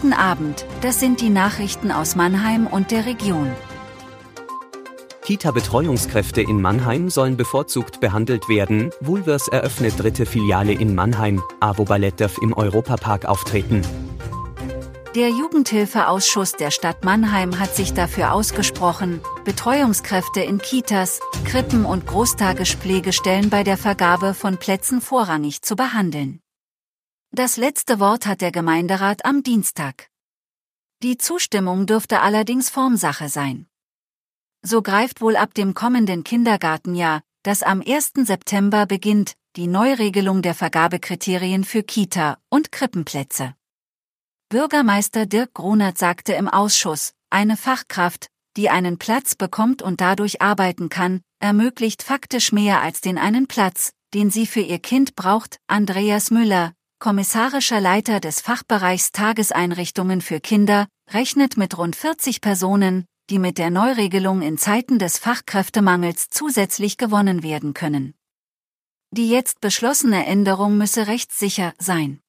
Guten Abend, das sind die Nachrichten aus Mannheim und der Region. Kita-Betreuungskräfte in Mannheim sollen bevorzugt behandelt werden. Woolworths eröffnet dritte Filiale in Mannheim. Avo Ballett darf im Europapark auftreten. Der Jugendhilfeausschuss der Stadt Mannheim hat sich dafür ausgesprochen, Betreuungskräfte in Kitas, Krippen und Großtagespflegestellen bei der Vergabe von Plätzen vorrangig zu behandeln. Das letzte Wort hat der Gemeinderat am Dienstag. Die Zustimmung dürfte allerdings Formsache sein. So greift wohl ab dem kommenden Kindergartenjahr, das am 1. September beginnt, die Neuregelung der Vergabekriterien für Kita- und Krippenplätze. Bürgermeister Dirk Grunert sagte im Ausschuss, eine Fachkraft, die einen Platz bekommt und dadurch arbeiten kann, ermöglicht faktisch mehr als den einen Platz, den sie für ihr Kind braucht. Andreas Müller, kommissarischer Leiter des Fachbereichs Tageseinrichtungen für Kinder, rechnet mit rund 40 Personen, die mit der Neuregelung in Zeiten des Fachkräftemangels zusätzlich gewonnen werden können. Die jetzt beschlossene Änderung müsse rechtssicher sein.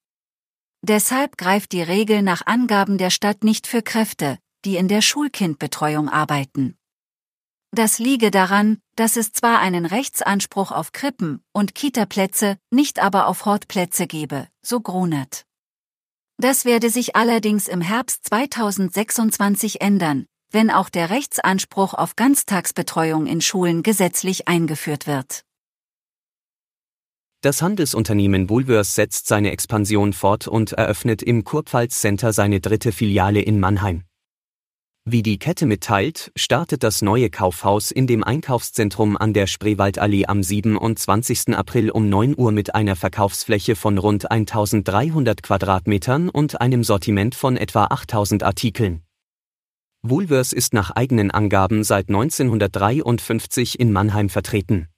Deshalb greift die Regel nach Angaben der Stadt nicht für Kräfte, die in der Schulkindbetreuung arbeiten. Das liege daran, dass es zwar einen Rechtsanspruch auf Krippen- und Kitaplätze, nicht aber auf Hortplätze gebe, so Grunert. Das werde sich allerdings im Herbst 2026 ändern, wenn auch der Rechtsanspruch auf Ganztagsbetreuung in Schulen gesetzlich eingeführt wird. Das Handelsunternehmen Woolworths setzt seine Expansion fort und eröffnet im Kurpfalz Center seine dritte Filiale in Mannheim. Wie die Kette mitteilt, startet das neue Kaufhaus in dem Einkaufszentrum an der Spreewaldallee am 27. April um 9 Uhr mit einer Verkaufsfläche von rund 1300 Quadratmetern und einem Sortiment von etwa 8000 Artikeln. Woolworths ist nach eigenen Angaben seit 1953 in Mannheim vertreten.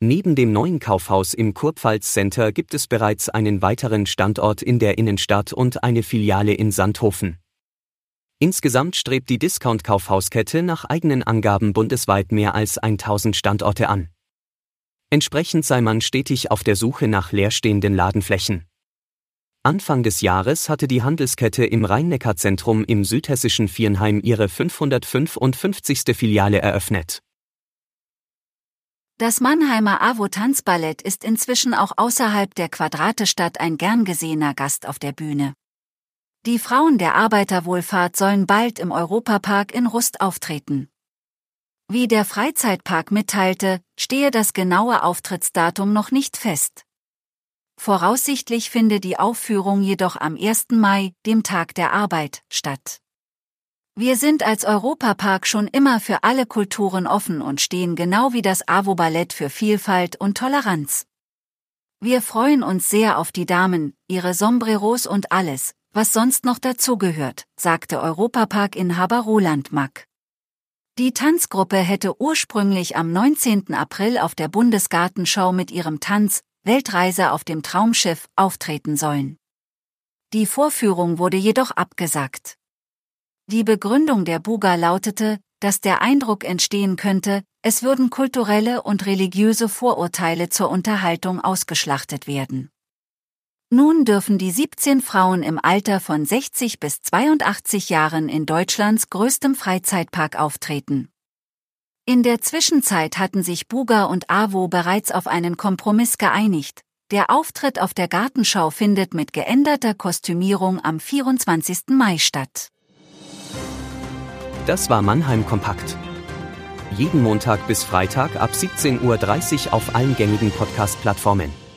Neben dem neuen Kaufhaus im Kurpfalz Center gibt es bereits einen weiteren Standort in der Innenstadt und eine Filiale in Sandhofen. Insgesamt strebt die Discount-Kaufhauskette nach eigenen Angaben bundesweit mehr als 1000 Standorte an. Entsprechend sei man stetig auf der Suche nach leerstehenden Ladenflächen. Anfang des Jahres hatte die Handelskette im Rhein-Neckar-Zentrum im südhessischen Viernheim ihre 555. Filiale eröffnet. Das Mannheimer AWO Tanzballett ist inzwischen auch außerhalb der Quadratestadt ein gern gesehener Gast auf der Bühne. Die Frauen der Arbeiterwohlfahrt sollen bald im Europapark in Rust auftreten. Wie der Freizeitpark mitteilte, stehe das genaue Auftrittsdatum noch nicht fest. Voraussichtlich finde die Aufführung jedoch am 1. Mai, dem Tag der Arbeit, statt. Wir sind als Europapark schon immer für alle Kulturen offen und stehen genau wie das AWO Ballett für Vielfalt und Toleranz. Wir freuen uns sehr auf die Damen, ihre Sombreros und alles, was sonst noch dazugehört, sagte Europapark-Inhaber Roland Mack. Die Tanzgruppe hätte ursprünglich am 19. April auf der Bundesgartenschau mit ihrem Tanz Weltreise auf dem Traumschiff auftreten sollen. Die Vorführung wurde jedoch abgesagt. Die Begründung der Buga lautete, dass der Eindruck entstehen könnte, es würden kulturelle und religiöse Vorurteile zur Unterhaltung ausgeschlachtet werden. Nun dürfen die 17 Frauen im Alter von 60 bis 82 Jahren in Deutschlands größtem Freizeitpark auftreten. In der Zwischenzeit hatten sich Buga und AWO bereits auf einen Kompromiss geeinigt. Der Auftritt auf der Gartenschau findet mit geänderter Kostümierung am 24. Mai statt. Das war Mannheim Kompakt. Jeden Montag bis Freitag ab 17.30 Uhr auf allen gängigen Podcast-Plattformen.